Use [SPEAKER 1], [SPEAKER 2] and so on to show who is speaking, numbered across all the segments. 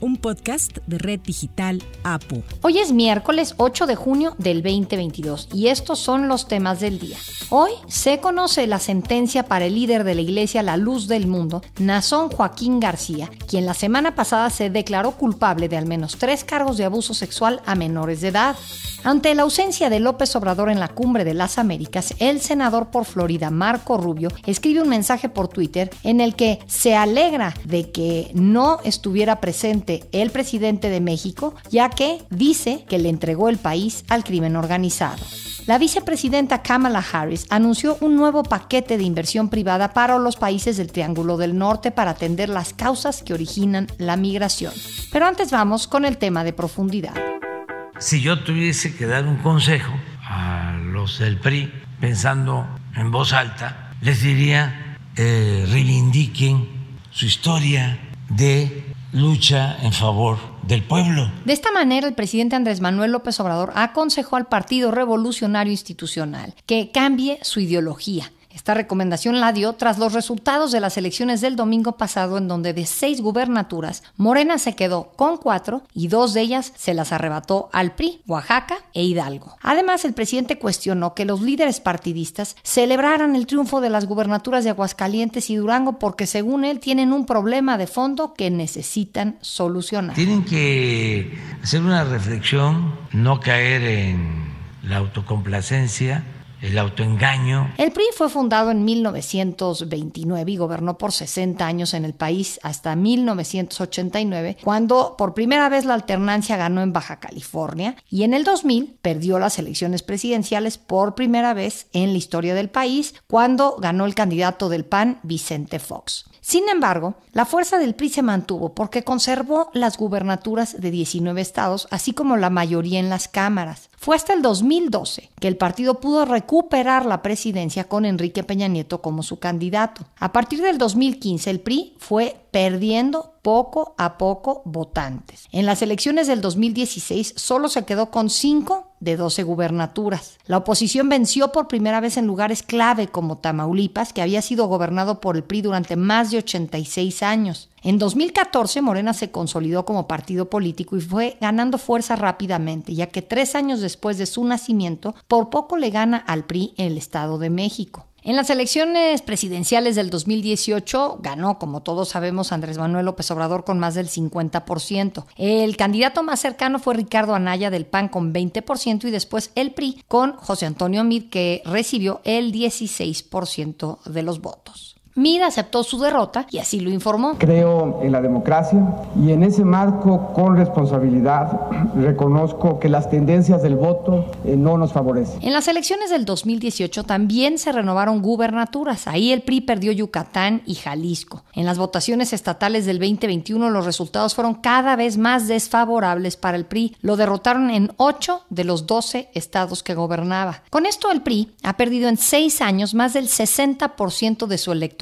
[SPEAKER 1] un podcast de Red Digital APU.
[SPEAKER 2] Hoy es miércoles 8 de junio del 2022 y estos son los temas del día. Hoy se conoce la sentencia para el líder de la Iglesia La Luz del Mundo, Nazón Joaquín García, quien la semana pasada se declaró culpable de al menos tres cargos de abuso sexual a menores de edad. Ante la ausencia de López Obrador en la cumbre de las Américas, el senador por Florida, Marco Rubio, escribe un mensaje por Twitter en el que se alegra de que no estuviera presente el presidente de México, ya que dice que le entregó el país al crimen organizado. La vicepresidenta Kamala Harris anunció un nuevo paquete de inversión privada para los países del Triángulo del Norte para atender las causas que originan la migración. Pero antes vamos con el tema de profundidad.
[SPEAKER 3] Si yo tuviese que dar un consejo a los del PRI, pensando en voz alta, les diría, eh, reivindiquen su historia de lucha en favor del pueblo.
[SPEAKER 2] De esta manera, el presidente Andrés Manuel López Obrador aconsejó al Partido Revolucionario Institucional que cambie su ideología esta recomendación la dio tras los resultados de las elecciones del domingo pasado, en donde de seis gubernaturas, Morena se quedó con cuatro y dos de ellas se las arrebató al PRI, Oaxaca e Hidalgo. Además, el presidente cuestionó que los líderes partidistas celebraran el triunfo de las gubernaturas de Aguascalientes y Durango porque, según él, tienen un problema de fondo que necesitan solucionar.
[SPEAKER 3] Tienen que hacer una reflexión, no caer en la autocomplacencia el autoengaño.
[SPEAKER 2] El PRI fue fundado en 1929 y gobernó por 60 años en el país hasta 1989, cuando por primera vez la alternancia ganó en Baja California y en el 2000 perdió las elecciones presidenciales por primera vez en la historia del país, cuando ganó el candidato del PAN, Vicente Fox. Sin embargo, la fuerza del PRI se mantuvo porque conservó las gubernaturas de 19 estados, así como la mayoría en las cámaras. Fue hasta el 2012 que el partido pudo recuperar la presidencia con Enrique Peña Nieto como su candidato. A partir del 2015, el PRI fue perdiendo poco a poco votantes. En las elecciones del 2016 solo se quedó con 5 de 12 gubernaturas. La oposición venció por primera vez en lugares clave como Tamaulipas, que había sido gobernado por el PRI durante más de 86 años. En 2014 Morena se consolidó como partido político y fue ganando fuerza rápidamente, ya que tres años después de su nacimiento, por poco le gana al PRI en el Estado de México. En las elecciones presidenciales del 2018 ganó, como todos sabemos, Andrés Manuel López Obrador con más del 50%. El candidato más cercano fue Ricardo Anaya del PAN con 20% y después el PRI con José Antonio Mid que recibió el 16% de los votos. Mid aceptó su derrota y así lo informó.
[SPEAKER 4] Creo en la democracia y en ese marco, con responsabilidad, reconozco que las tendencias del voto eh, no nos favorecen.
[SPEAKER 2] En las elecciones del 2018 también se renovaron gubernaturas. Ahí el PRI perdió Yucatán y Jalisco. En las votaciones estatales del 2021 los resultados fueron cada vez más desfavorables para el PRI. Lo derrotaron en 8 de los 12 estados que gobernaba. Con esto el PRI ha perdido en 6 años más del 60% de su electorado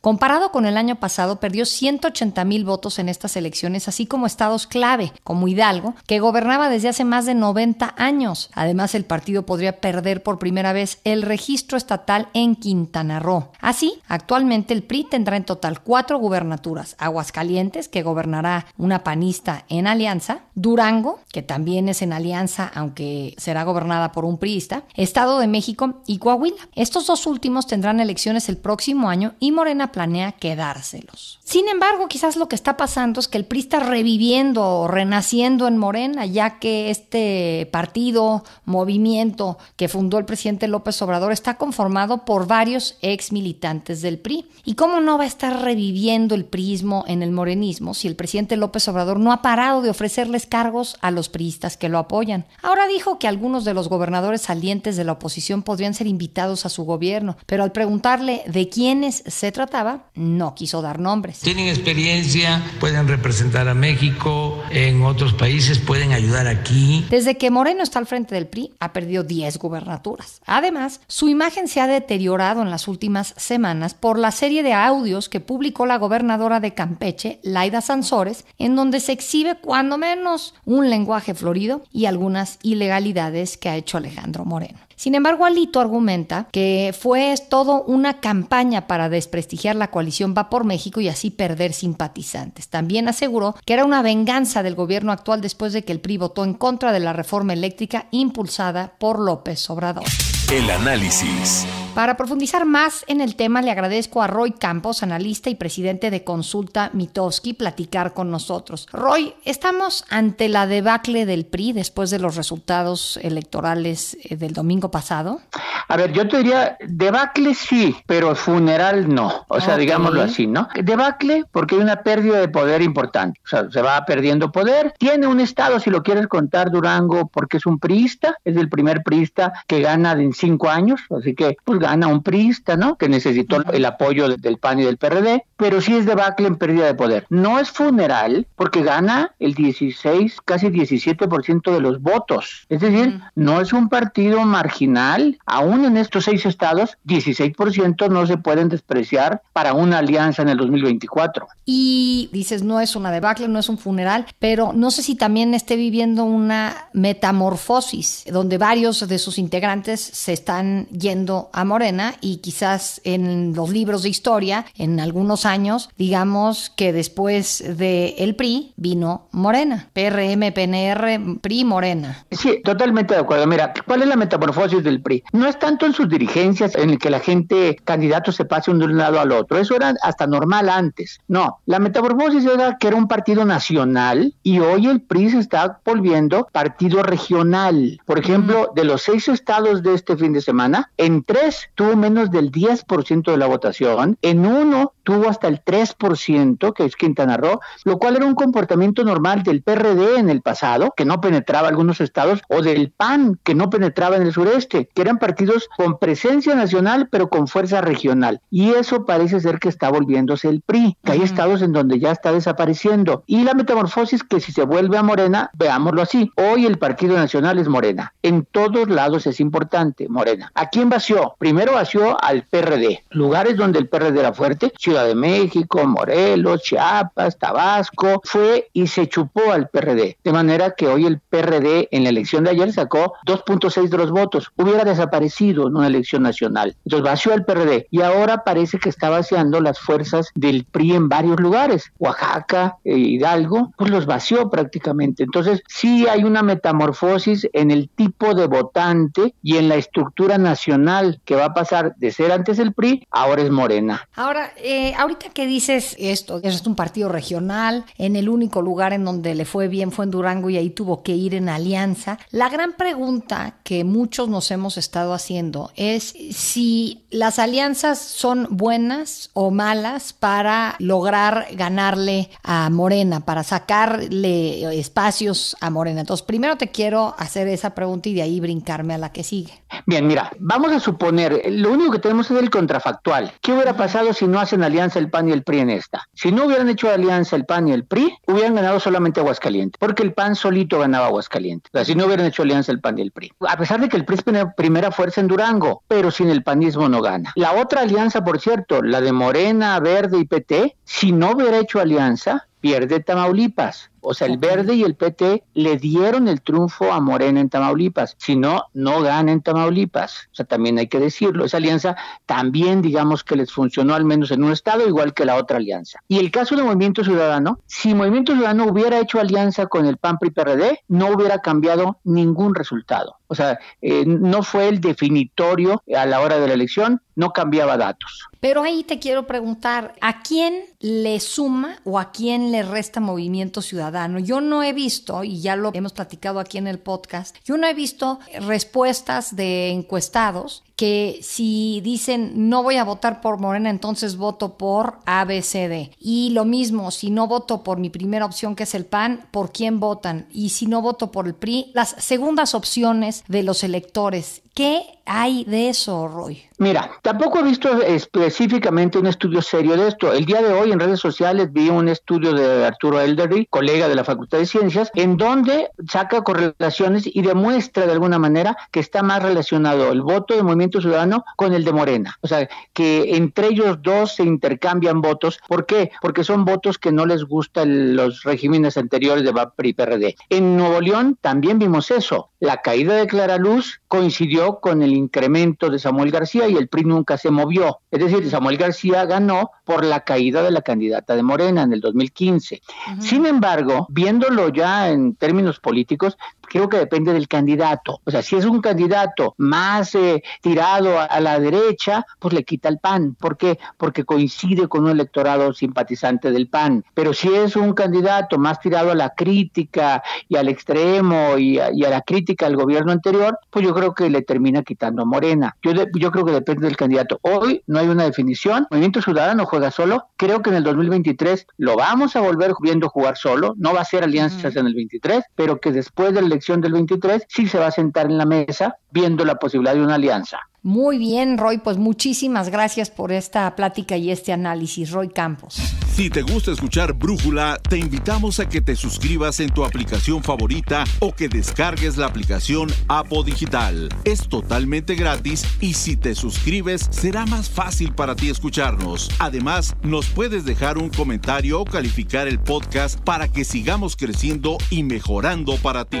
[SPEAKER 2] Comparado con el año pasado, perdió 180 mil votos en estas elecciones, así como estados clave, como Hidalgo, que gobernaba desde hace más de 90 años. Además, el partido podría perder por primera vez el registro estatal en Quintana Roo. Así, actualmente el PRI tendrá en total cuatro gubernaturas. Aguascalientes, que gobernará una panista en alianza, Durango, que también es en alianza, aunque será gobernada por un priista, Estado de México y Coahuila. Estos dos últimos tendrán elecciones el próximo año y Morena planea quedárselos. Sin embargo, quizás lo que está pasando es que el PRI está reviviendo o renaciendo en Morena, ya que este partido, movimiento que fundó el presidente López Obrador está conformado por varios ex militantes del PRI. ¿Y cómo no va a estar reviviendo el prismo en el morenismo si el presidente López Obrador no ha parado de ofrecerles cargos a los priistas que lo apoyan? Ahora dijo que algunos de los gobernadores salientes de la oposición podrían ser invitados a su gobierno, pero al preguntarle de quiénes se trataba, no quiso dar nombres.
[SPEAKER 3] Tienen experiencia, pueden representar a México en otros países, pueden ayudar aquí.
[SPEAKER 2] Desde que Moreno está al frente del PRI, ha perdido 10 gubernaturas. Además, su imagen se ha deteriorado en las últimas semanas por la serie de audios que publicó la gobernadora de Campeche, Laida Sansores, en donde se exhibe cuando menos un lenguaje florido y algunas ilegalidades que ha hecho Alejandro Moreno. Sin embargo, Alito argumenta que fue todo una campaña para desprestigiar la coalición Va por México y así perder simpatizantes. También aseguró que era una venganza del gobierno actual después de que el PRI votó en contra de la reforma eléctrica impulsada por López Obrador.
[SPEAKER 5] El análisis.
[SPEAKER 2] Para profundizar más en el tema, le agradezco a Roy Campos, analista y presidente de Consulta Mitowski, platicar con nosotros. Roy, ¿estamos ante la debacle del PRI después de los resultados electorales eh, del domingo pasado?
[SPEAKER 6] A ver, yo te diría, debacle sí, pero funeral no. O sea, digámoslo así, ¿no? Debacle porque hay una pérdida de poder importante. O sea, se va perdiendo poder. Tiene un estado, si lo quieres contar, Durango, porque es un priista, es el primer priista que gana en cinco años, así que pues gana un priista, ¿no? Que necesitó el apoyo del PAN y del PRD, pero sí es debacle en pérdida de poder. No es funeral porque gana el 16, casi 17% de los votos. Es decir, no es un partido marginal, aún en estos seis estados, 16% no se pueden despreciar para una alianza en el 2024.
[SPEAKER 2] Y dices, no es una debacle, no es un funeral, pero no sé si también esté viviendo una metamorfosis, donde varios de sus integrantes se están yendo a Morena y quizás en los libros de historia, en algunos años, digamos que después de el PRI vino Morena, PRM, PNR, PRI, Morena.
[SPEAKER 6] Sí, totalmente de acuerdo. Mira, ¿cuál es la metamorfosis del PRI? No es tanto en sus dirigencias en el que la gente, candidato se pase de un lado al otro. Eso era hasta normal antes. No, la metamorfosis era que era un partido nacional y hoy el PRI se está volviendo partido regional. Por ejemplo, de los seis estados de este fin de semana, en tres tuvo menos del 10% de la votación, en uno tuvo hasta el 3%, que es Quintana Roo, lo cual era un comportamiento normal del PRD en el pasado, que no penetraba algunos estados, o del PAN, que no penetraba en el sureste, que eran partidos con presencia nacional, pero con fuerza regional. Y eso parece ser que está volviéndose el PRI, que hay estados en donde ya está desapareciendo. Y la metamorfosis que si se vuelve a Morena, veámoslo así, hoy el Partido Nacional es Morena. En todos lados es importante, Morena. ¿A quién vació? Primero vació al PRD, lugares donde el PRD era fuerte, Ciudad de México, Morelos, Chiapas, Tabasco, fue y se chupó al PRD. De manera que hoy el PRD en la elección de ayer sacó 2.6 de los votos. Hubiera desaparecido en una elección nacional. Entonces vació al PRD y ahora parece que está vaciando las fuerzas del PRI en varios lugares. Oaxaca, eh, Hidalgo, pues los vació prácticamente. Entonces sí hay una metamorfosis en el tipo de votante y en la estructura nacional que va a pasar de ser antes el PRI, ahora es Morena.
[SPEAKER 2] Ahora, eh, ahorita que dices esto, es un partido regional, en el único lugar en donde le fue bien fue en Durango y ahí tuvo que ir en alianza. La gran pregunta que muchos nos hemos estado haciendo es si las alianzas son buenas o malas para lograr ganarle a Morena, para sacarle espacios a Morena. Entonces, primero te quiero hacer esa pregunta y de ahí brincarme a la que sigue.
[SPEAKER 6] Bien, mira, vamos a suponer, lo único que tenemos es el contrafactual. ¿Qué hubiera pasado si no hacen alianza el PAN y el PRI en esta? Si no hubieran hecho alianza el PAN y el PRI, hubieran ganado solamente Aguascalientes, porque el PAN solito ganaba Aguascalientes. O sea, si no hubieran hecho alianza el PAN y el PRI. A pesar de que el PRI es primera fuerza en Durango, pero sin el panismo no gana. La otra alianza, por cierto, la de Morena, Verde y PT, si no hubiera hecho alianza, pierde Tamaulipas. O sea, el Verde y el PT le dieron el triunfo a Morena en Tamaulipas. Si no, no gana en Tamaulipas. O sea, también hay que decirlo. Esa alianza también, digamos que les funcionó al menos en un estado, igual que la otra alianza. Y el caso de Movimiento Ciudadano, si Movimiento Ciudadano hubiera hecho alianza con el PAN PRI PRD, no hubiera cambiado ningún resultado. O sea, eh, no fue el definitorio a la hora de la elección, no cambiaba datos.
[SPEAKER 2] Pero ahí te quiero preguntar, ¿a quién le suma o a quién le resta Movimiento Ciudadano? Yo no he visto, y ya lo hemos platicado aquí en el podcast, yo no he visto respuestas de encuestados que si dicen no voy a votar por Morena, entonces voto por ABCD. Y lo mismo, si no voto por mi primera opción que es el PAN, ¿por quién votan? Y si no voto por el PRI, las segundas opciones de los electores. ¿Qué hay de eso, Roy?
[SPEAKER 6] Mira, tampoco he visto específicamente un estudio serio de esto. El día de hoy en redes sociales vi un estudio de Arturo Eldery, colega de la Facultad de Ciencias, en donde saca correlaciones y demuestra de alguna manera que está más relacionado el voto del Movimiento Ciudadano con el de Morena. O sea, que entre ellos dos se intercambian votos. ¿Por qué? Porque son votos que no les gustan los regímenes anteriores de PRI PRD. En Nuevo León también vimos eso. La caída de Clara Luz coincidió con el incremento de Samuel García y el PRI nunca se movió. Es decir, Samuel García ganó por la caída de la candidata de Morena en el 2015. Sin embargo, viéndolo ya en términos políticos, creo que depende del candidato. O sea, si es un candidato más eh, tirado a, la derecha, pues le quita el PAN. ¿Por qué? Porque coincide con un electorado simpatizante del PAN. Pero si es un candidato más tirado a la crítica y al extremo y a, la crítica al gobierno anterior, pues yo creo que le termina quitando a Morena. Yo, yo creo que depende del candidato. Hoy no hay una definición. Movimiento Ciudadano juega solo. Creo que en el 2023 lo vamos a volver viendo jugar solo. No va a ser alianzas en el 23, pero que después del del 23 sí se va a sentar en la mesa viendo la posibilidad de una alianza.
[SPEAKER 2] Muy bien, Roy, pues muchísimas gracias por esta plática y este análisis, Roy Campos.
[SPEAKER 5] Si te gusta escuchar Brújula, te invitamos a que te suscribas en tu aplicación favorita o que descargues la aplicación Apo Digital. Es totalmente gratis y si te suscribes será más fácil para ti escucharnos. Además, nos puedes dejar un comentario o calificar el podcast para que sigamos creciendo y mejorando para ti.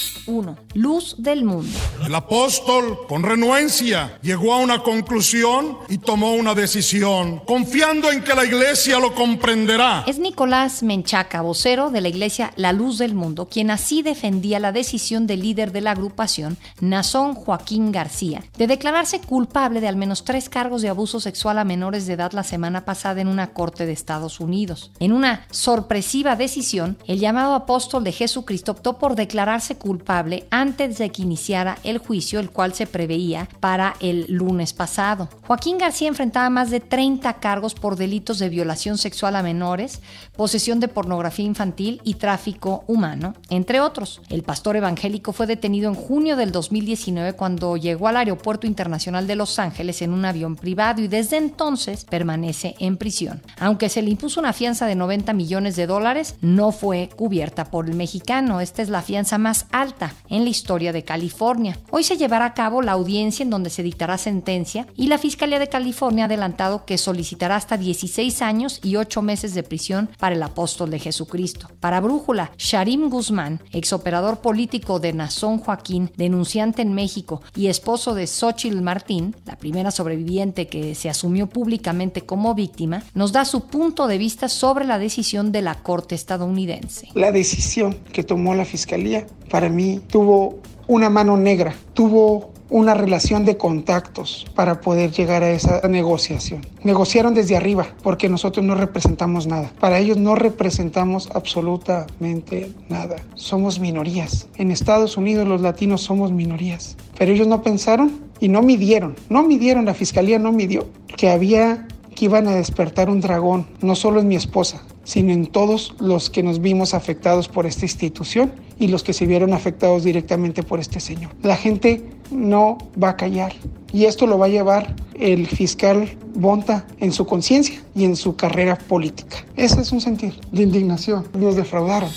[SPEAKER 2] 1. Luz del mundo.
[SPEAKER 7] El apóstol, con renuencia, llegó a una conclusión y tomó una decisión, confiando en que la iglesia lo comprenderá.
[SPEAKER 2] Es Nicolás Menchaca, vocero de la iglesia La Luz del Mundo, quien así defendía la decisión del líder de la agrupación, Nazón Joaquín García, de declararse culpable de al menos tres cargos de abuso sexual a menores de edad la semana pasada en una corte de Estados Unidos. En una sorpresiva decisión, el llamado apóstol de Jesucristo optó por declararse culpable antes de que iniciara el juicio, el cual se preveía para el lunes pasado. Joaquín García enfrentaba más de 30 cargos por delitos de violación sexual a menores, posesión de pornografía infantil y tráfico humano, entre otros. El pastor evangélico fue detenido en junio del 2019 cuando llegó al Aeropuerto Internacional de Los Ángeles en un avión privado y desde entonces permanece en prisión. Aunque se le impuso una fianza de 90 millones de dólares, no fue cubierta por el mexicano. Esta es la fianza más alta en la historia de California. Hoy se llevará a cabo la audiencia en donde se dictará sentencia y la Fiscalía de California ha adelantado que solicitará hasta 16 años y 8 meses de prisión para el apóstol de Jesucristo. Para Brújula, Sharim Guzmán, exoperador político de Nazón Joaquín, denunciante en México y esposo de Xochitl Martín, la primera sobreviviente que se asumió públicamente como víctima, nos da su punto de vista sobre la decisión de la Corte estadounidense.
[SPEAKER 8] La decisión que tomó la Fiscalía para mí tuvo una mano negra, tuvo una relación de contactos para poder llegar a esa negociación. Negociaron desde arriba porque nosotros no representamos nada. Para ellos no representamos absolutamente nada. Somos minorías. En Estados Unidos los latinos somos minorías. Pero ellos no pensaron y no midieron. No midieron, la fiscalía no midió que había que iban a despertar un dragón, no solo en mi esposa, sino en todos los que nos vimos afectados por esta institución y los que se vieron afectados directamente por este señor. La gente no va a callar y esto lo va a llevar el fiscal Bonta en su conciencia y en su carrera política. Ese es un sentir de indignación. Nos defraudaron.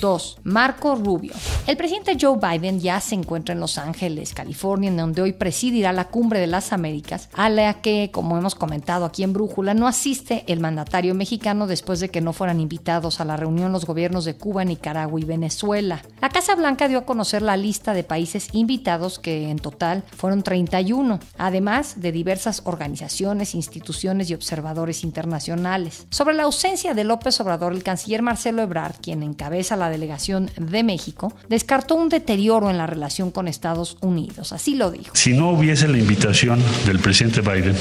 [SPEAKER 2] 2. Marco Rubio. El presidente Joe Biden ya se encuentra en Los Ángeles, California, en donde hoy presidirá la Cumbre de las Américas, a la que, como hemos comentado aquí en Brújula, no asiste el mandatario mexicano después de que no fueran invitados a la reunión los gobiernos de Cuba, Nicaragua y Venezuela. La Casa Blanca dio a conocer la lista de países invitados, que en total fueron 31, además de diversas organizaciones, instituciones y observadores internacionales. Sobre la ausencia de López Obrador, el canciller Marcelo Ebrard, quien encabeza la delegación de México, descartó un deterioro en la relación con Estados Unidos. Así lo dijo.
[SPEAKER 9] Si no hubiese la invitación del presidente Biden,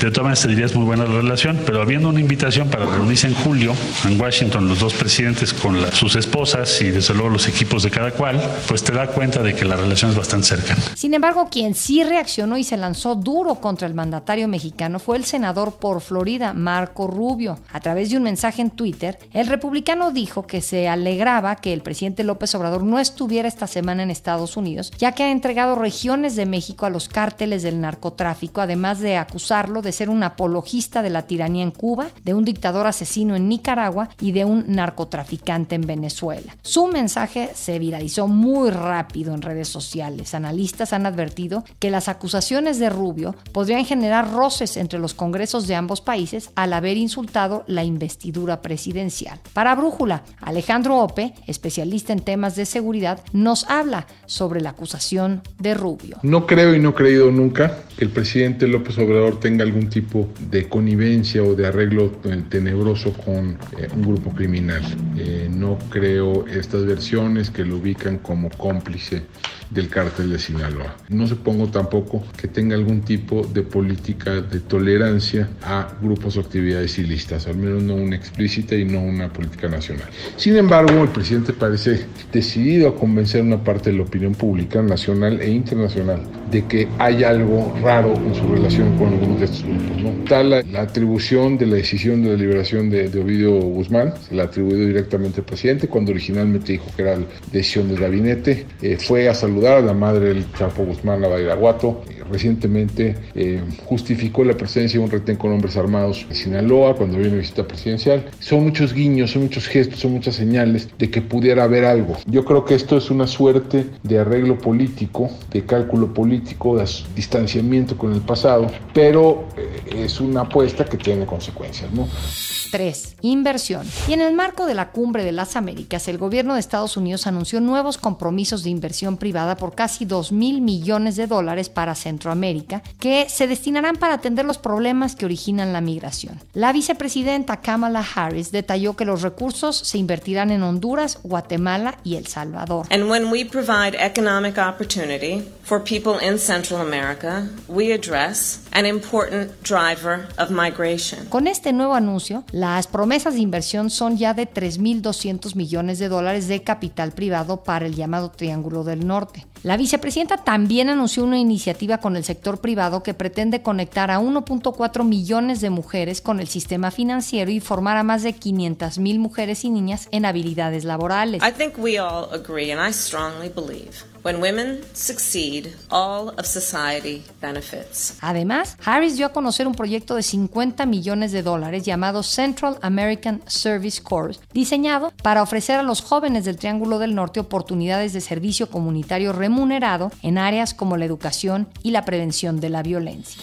[SPEAKER 9] de todas maneras es muy buena la relación, pero habiendo una invitación para reunirse en julio en Washington los dos presidentes con sus esposas y desde luego los equipos de cada cual, pues te da cuenta de que la relación es bastante cercana.
[SPEAKER 2] Sin embargo, quien sí reaccionó y se lanzó duro contra el mandatario mexicano fue el senador por Florida, Marco Rubio. A través de un mensaje en Twitter, el republicano dijo que se alegraba que el presidente López Obrador no estuviera esta semana en Estados Unidos, ya que ha entregado regiones de México a los cárteles del narcotráfico, además de acusarlo de ser un apologista de la tiranía en Cuba, de un dictador asesino en Nicaragua y de un narcotraficante en Venezuela. Su mensaje se viralizó muy rápido en redes sociales. Analistas han advertido que las acusaciones de Rubio podrían generar roces entre los congresos de ambos países al haber insultado la investidura presidencial. Para Brújula, Alejandro Ope, especialista en temas de seguridad, nos habla sobre la acusación de Rubio.
[SPEAKER 10] No creo y no he creído nunca que el presidente López Obrador tenga algún tipo de connivencia o de arreglo tenebroso con eh, un grupo criminal. Eh, no creo estas versiones que lo ubican como cómplice del cártel de Sinaloa. No supongo tampoco que tenga algún tipo de política de tolerancia a grupos o actividades ilícitas, al menos no una explícita y no una política nacional. Sin embargo, el presidente parece decidido a convencer a una parte de la opinión pública nacional e internacional de que hay algo raro en su relación con algunos de estos grupos. ¿no? Tal la, atribución de la decisión de la liberación de, Ovidio Guzmán, se la atribuyó directamente al presidente cuando originalmente dijo que era decisión del gabinete, eh, fue a saludar la madre del Chapo Guzmán, la Badiraguato. Recientemente eh, justificó la presencia de un retén con hombres armados en Sinaloa cuando había una visita presidencial. Son muchos guiños, son muchos gestos, son muchas señales de que pudiera haber algo. Yo creo que esto es una suerte de arreglo político, de cálculo político, de distanciamiento con el pasado, pero eh, es una apuesta que tiene consecuencias, ¿no?
[SPEAKER 2] 3. Inversión. Y en el marco de la Cumbre de las Américas, el gobierno de Estados Unidos anunció nuevos compromisos de inversión privada por casi 2 mil millones de dólares para Centroamérica, que se destinarán para atender los problemas que originan la migración. La vicepresidenta Kamala Harris detalló que los recursos se invertirán en Honduras, Guatemala y El Salvador.
[SPEAKER 11] And when we provide economic opportunity for people in Central America, we address an important driver of migration.
[SPEAKER 2] Con este nuevo anuncio, las promesas de inversión son ya de 3.200 millones de dólares de capital privado para el llamado Triángulo del Norte. La vicepresidenta también anunció una iniciativa con el sector privado que pretende conectar a 1.4 millones de mujeres con el sistema financiero y formar a más de 500.000 mujeres y niñas en habilidades laborales.
[SPEAKER 11] When women succeed, all of society benefits.
[SPEAKER 2] Además, Harris dio a conocer un proyecto de 50 millones de dólares llamado Central American Service Corps, diseñado para ofrecer a los jóvenes del Triángulo del Norte oportunidades de servicio comunitario remunerado en áreas como la educación y la prevención de la violencia.